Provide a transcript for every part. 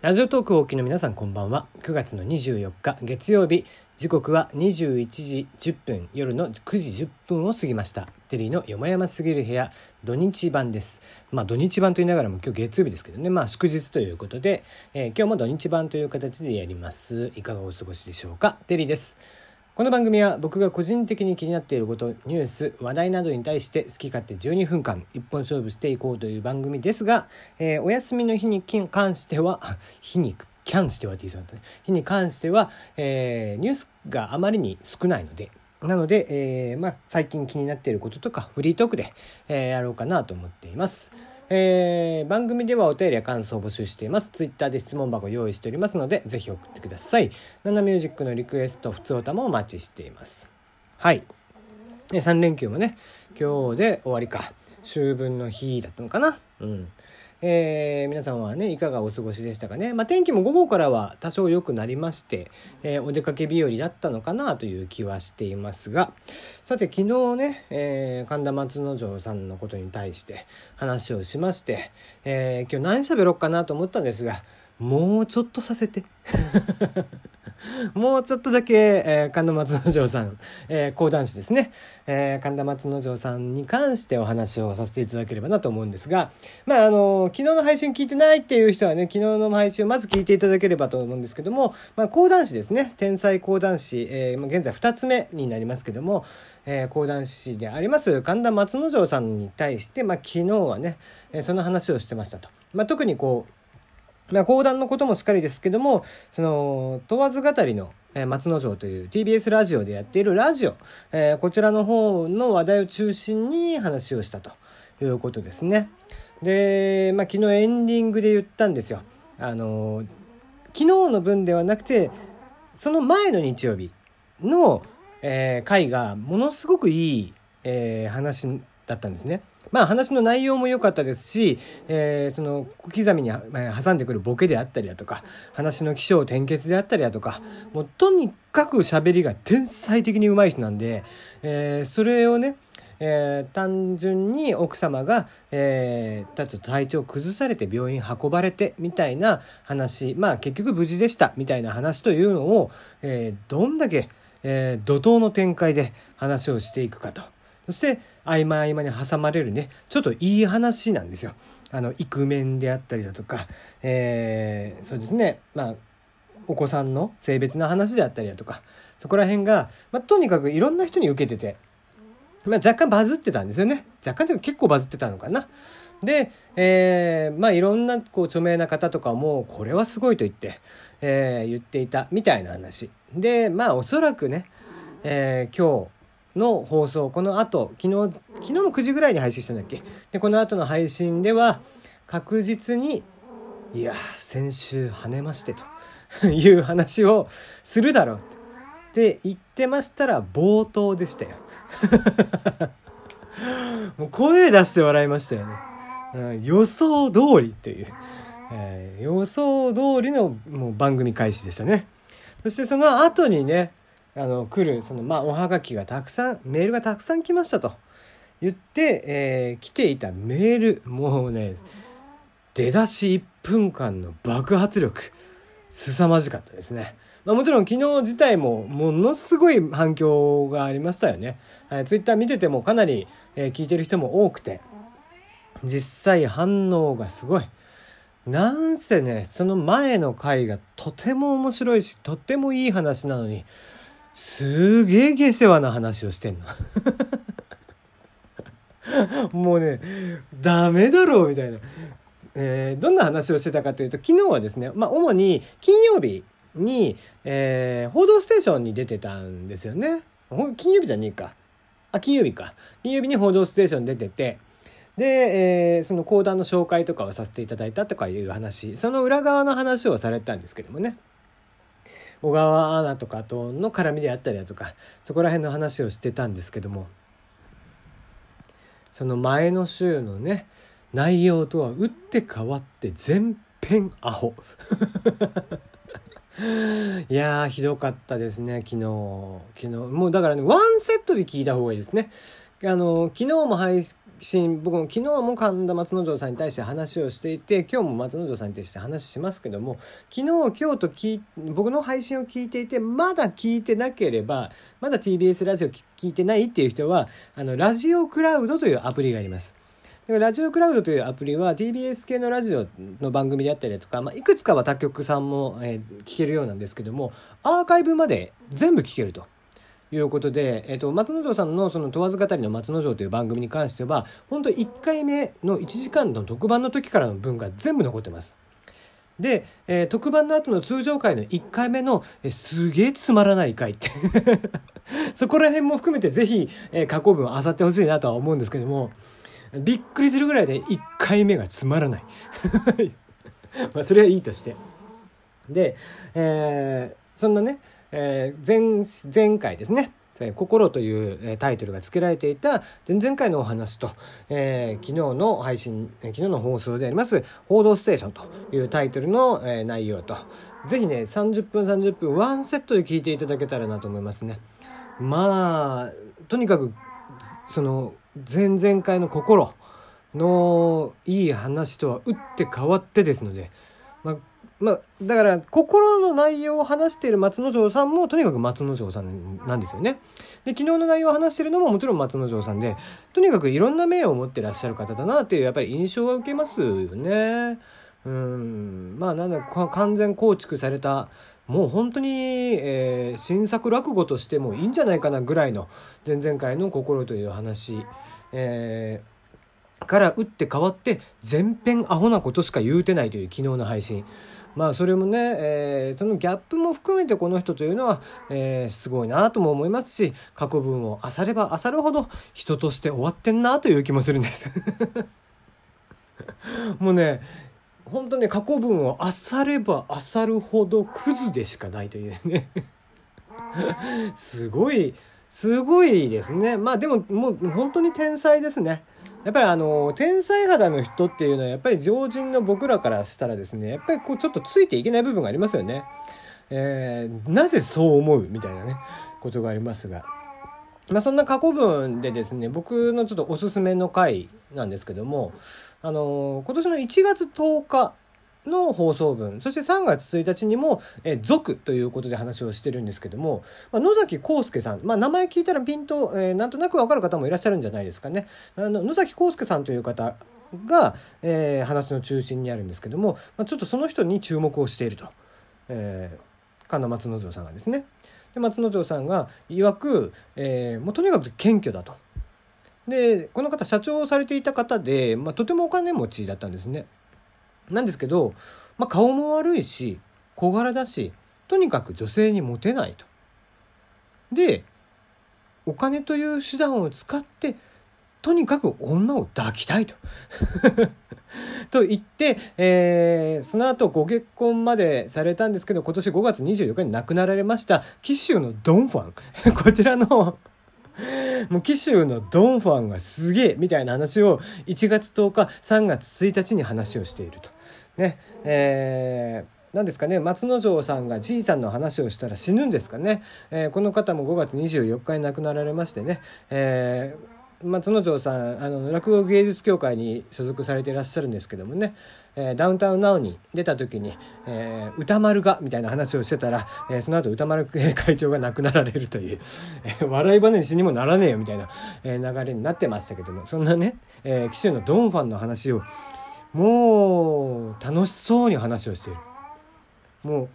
ラジオトークをお聞きの皆さんこんばんは。9月の24日月曜日。時刻は21時10分夜の9時10分を過ぎました。テリーのよもやますぎる部屋。土日版です。まあ土日版と言いながらも今日月曜日ですけどね。まあ祝日ということで、えー、今日も土日版という形でやります。いかがお過ごしでしょうか？テリーです。この番組は僕が個人的に気になっていることニュース話題などに対して好き勝手12分間一本勝負していこうという番組ですが、えー、お休みの日に関しては 日に関してはって言いそうだったね日に関しては、えー、ニュースがあまりに少ないのでなので、えーまあ、最近気になっていることとかフリートークで、えー、やろうかなと思っています。えー、番組ではお便りや感想を募集しています。ツイッターで質問箱を用意しておりますので、ぜひ送ってください。ナナミュージックのリクエスト、普通歌もお待ちしています。はい。3連休もね、今日で終わりか。秋分の日だったのかな？うん。えー、皆さんはねいかがお過ごしでしたかね、まあ、天気も午後からは多少良くなりまして、えー、お出かけ日和だったのかなという気はしていますがさて昨日ね、えー、神田松之丞さんのことに対して話をしまして、え、今日何喋ろうかなと思ったんですがもうちょっとさせて。もうちょっとだけ、えー、神田松之丞さん、えー、講談師ですね、えー、神田松之丞さんに関してお話をさせていただければなと思うんですが、まあ、あの、昨日の配信聞いてないっていう人はね、昨日の配信をまず聞いていただければと思うんですけども、まあ、講談師ですね、天才講談師、えー、現在2つ目になりますけども、えー、講談師であります神田松之丞さんに対して、まあ、昨日はね、えー、その話をしてましたと。まあ、特にこう、まあ、講談のこともしっかりですけども、その、問わず語りの、えー、松之丞という TBS ラジオでやっているラジオ、えー、こちらの方の話題を中心に話をしたということですね。で、まあ、昨日エンディングで言ったんですよ。あの、昨日の分ではなくて、その前の日曜日の、えー、回がものすごくいい、えー、話だったんですね。まあ話の内容も良かったですし、えー、その小刻みに挟んでくるボケであったりだとか話の起承転結であったりだとかもうとにかく喋りが天才的に上手い人なんで、えー、それをねえー、単純に奥様が、えー、ちょっと体調崩されて病院運ばれてみたいな話まあ結局無事でしたみたいな話というのを、えー、どんだけ、えー、怒涛の展開で話をしていくかと。そして合間合間に挟まれるねちょっといい話なんですよ。あのイクメンであったりだとか、えー、そうですねまあお子さんの性別の話であったりだとかそこら辺が、まあ、とにかくいろんな人に受けてて、まあ、若干バズってたんですよね若干でも結構バズってたのかな。で、えー、まあいろんなこう著名な方とかもこれはすごいと言って、えー、言っていたみたいな話でまあおそらくね、えー、今日の放送この後昨日昨日も9時ぐらいに配信したんだっけ？でこの後の配信では確実にいや先週跳ねましてと いう話をするだろう。って言ってましたら冒頭でしたよ。もう声出して笑いましたよね、うん、予想通りという、えー、予想通りのもう番組開始でしたね。そしてその後にねあの来るそのまあおはがきがたくさんメールがたくさん来ましたと言って、えー、来ていたメールもうね出だし1分間の爆発力凄まじかったですね。まあ、もちろん昨日自体もものすごい反響がありましたよね。はい、ツイッター見ててもかなり、えー、聞いてる人も多くて実際反応がすごい。なんせねその前の回がとても面白いしとってもいい話なのにすげえ下世話な話をしてんの。もうね、ダメだろうみたいな。えー、どんな話をしてたかというと、昨日はですね、まあ、主に金曜日に、えー、報道ステーションに出てたんですよね。金曜日じゃねえか。あ、金曜日か。金曜日に報道ステーション出てて、で、えー、その講談の紹介とかをさせていただいたとかいう話、その裏側の話をされたんですけどもね。小川アナとかとの絡みであったりだとかそこら辺の話をしてたんですけどもその前の週のね内容とは打って変わって全編アホ。いやーひどかったですね昨日。昨日。もうだからねワンセットで聞いた方がいいですね。あの昨日も配信僕も昨日も神田松之丞さんに対して話をしていて今日も松之丞さんに対して話しますけども昨日今日と聞僕の配信を聞いていてまだ聞いてなければまだ TBS ラジオ聞いてないっていう人はあのラジオクラウドというアプリがあります。ラジオクラウドというアプリは TBS 系のラジオの番組であったりだとか、まあ、いくつかは他局さんも、えー、聞けるようなんですけどもアーカイブまで全部聞けると。いうことで、えっ、と、松之丞さんのその問わず語りの松之丞という番組に関しては、本当1回目の1時間の特番の時からの分が全部残ってます。で、えー、特番の後の通常回の1回目の、えー、すげえつまらない回って そこら辺も含めてぜひ、えー、過去文を漁ってほしいなとは思うんですけども、びっくりするぐらいで1回目がつまらない まあそれはいいとしてで、えー、そんなね、えー、前前回ですね「心」というタイトルが付けられていた前々回のお話と、えー、昨日の配信昨日の放送であります「報道ステーション」というタイトルの、内容とぜひね30分30分ワンセットで聞いていただけたらなと思いますね。まあとにかくその前々回の心のいい話とは打って変わってですので、まあ、まあ、だから心の内容を話している松之丞さんもとにかく松之丞さんなんですよね。で昨日の内容を話しているのももちろん松之丞さんでとにかくいろんな面を持ってらっしゃる方だなっていうやっぱり印象は受けますよね。うんまあなんだか完全構築されたもう本当に、えー、新作落語としてもいいんじゃないかなぐらいの前々回の「心」という話、えー、から打って変わって全編アホなことしか言うてないという昨日の配信。まあそれもね、えー、そのギャップも含めてこの人というのは、えー、すごいなとも思いますし過去文を漁れば漁るほど人として終わってんなという気もするんです。もうね本当ね過去文を漁れば漁るほどクズでしかないというね。すごいすごいですね。まあでももう本当に天才ですね。やっぱりあの天才肌の人っていうのはやっぱり常人の僕らからしたらですねやっぱりこうちょっとついていけない部分がありますよね。えー、なぜそう思うみたいなねことがありますが。まあ、そんな過去文でですね僕のちょっとおすすめの回なんですけどもあの今年の1月10日の放送分そして3月1日にも「え族」ということで話をしてるんですけども、まあ、野崎康介さん、まあ、名前聞いたらピンと、えー、なんとなく分かる方もいらっしゃるんじゃないですかね。あの野崎康介さんという方が、えー、話の中心にあるんですけども、まあ、ちょっとその人に注目をしていると、えー、神田松之丞さんがですね。で松之丞さんが曰く、えー、もうとにかく謙虚だと。でこの方社長をされていた方で、まあ、とてもお金持ちだったんですね。なんですけど、まあ、顔も悪いし小柄だしとにかく女性にモテないと。でお金という手段を使ってとにかく女を抱きたいと と言って、えー、その後ご結婚までされたんですけど今年5月24日に亡くなられました紀州のドンファン こちらのもう紀州のドンファンがすげえみたいな話を1月10日3月1日に話をしていると。ねえー何ですかね松之丞さんがじいさんの話をしたら死ぬんですかね、えー、この方も5月24日に亡くなられましてね、えー松之丞さんあの落語芸術協会に所属されていらっしゃるんですけどもね、えー、ダウンタウンナウに出た時に、え、歌丸がみたいな話をしてたら、え、その後歌丸会長が亡くなられるという、笑い話にもならねえよみたいな、え、流れになってましたけども。そんなね、えー、紀州のドンファンの話をもう楽しそうに話をしている。もう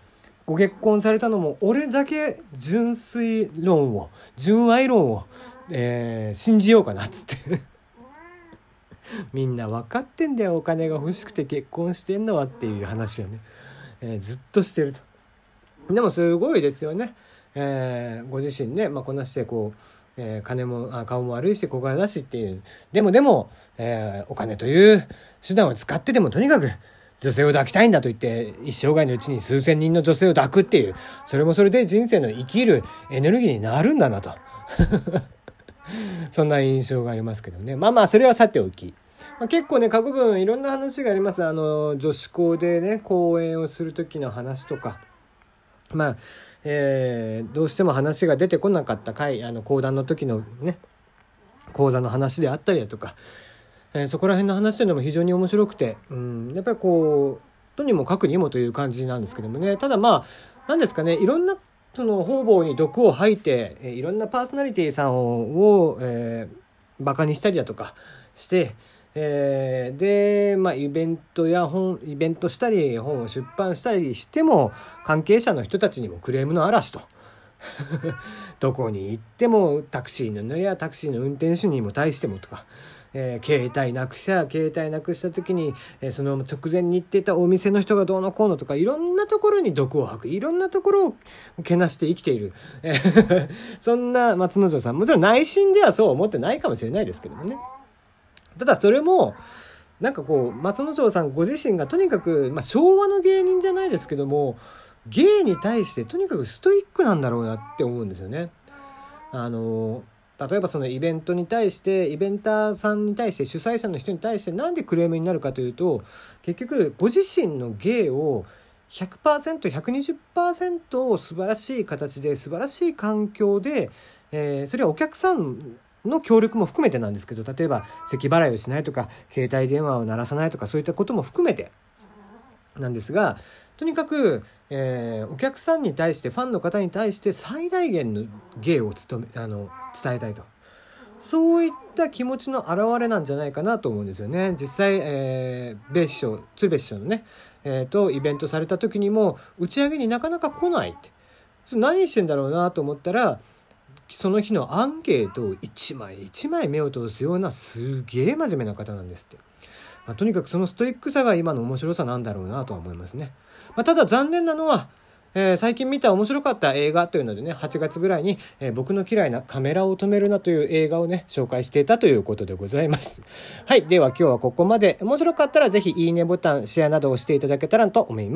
ご結婚されたのも俺だけ純粋論を純愛論をえー、信じようかなっつって。みんな分かってんだよお金が欲しくて結婚してんのはっていう話をね、えー、ずっとしてると。でもすごいですよね、えー、ご自身ね、まあ、こなしてこう、えー、金も顔も悪いし小柄だしっていうでもでも、えー、お金という手段を使ってでもとにかく女性を抱きたいんだと言って一生涯のうちに数千人の女性を抱くっていうそれもそれで人生の生きるエネルギーになるんだなと そんな印象がありますけどね。まあまあ、それはさておき。まあ、結構ね、過去文いろんな話があります。あの、女子校でね、講演をする時の話とか。まあ、えー、どうしても話が出てこなかった回、あの、講談の時のね、講座の話であったりだとか、えー、そこら辺の話というのも非常に面白くて、うん、やっぱりこうとにもかくにもという感じなんですけどもね。ただまあ何ですかねいろんなその方々に毒を吐いて、え、いろんなパーソナリティーさんを、えー、バカにしたりだとかして、えー、で、まあ、イベントや本、イベントしたり、本を出版したりしても、関係者の人たちにもクレームの嵐と。どこに行ってもタクシーの乗りやタクシーの運転手にも対してもとか、えー、携帯なくした携帯なくした時に、えー、その直前に行ってたお店の人がどうのこうのとかいろんなところに毒を吐くいろんなところをけなして生きている、えー、そんな松之丞さん。もちろん内心ではそう思ってないかもしれないですけどもね。ただそれもなんかこう松之丞さんご自身がとにかく、まあ、昭和の芸人じゃないですけども芸に対してとにかくストイックなんだろうなって思うんですよね。あの例えばそのイベントに対してイベンターさんに対して主催者の人に対して何でクレームになるかというと結局ご自身の芸を 100%120% を素晴らしい形で素晴らしい環境で、えー、それはお客さんの協力も含めてなんですけど例えば咳払いをしないとか携帯電話を鳴らさないとかそういったことも含めてなんですがとにかく、えー、お客さんに対してファンの方に対して最大限の芸を務めあの伝えたいと。そういった気持ちの表れなんじゃないかなと思うんですよね。実際、えー、ベー師匠鶴瓶師匠のね、えー、とイベントされた時にも打ち上げになかなか来ないって。何してんだろうなと思ったらその日のアンケートを一枚一枚目を通すようなすげえ真面目な方なんですって。まあ、とにかくそのストイックさが今の面白さなんだろうなとは思いますね。まあ、ただ残念なのは、えー、最近見た面白かった映画というのでね、8月ぐらいに、えー、僕の嫌いなカメラを止めるなという映画をね、紹介していたということでございます。はい。では今日はここまで。面白かったらぜひいいねボタン、シェアなどをしていただけたらと思います。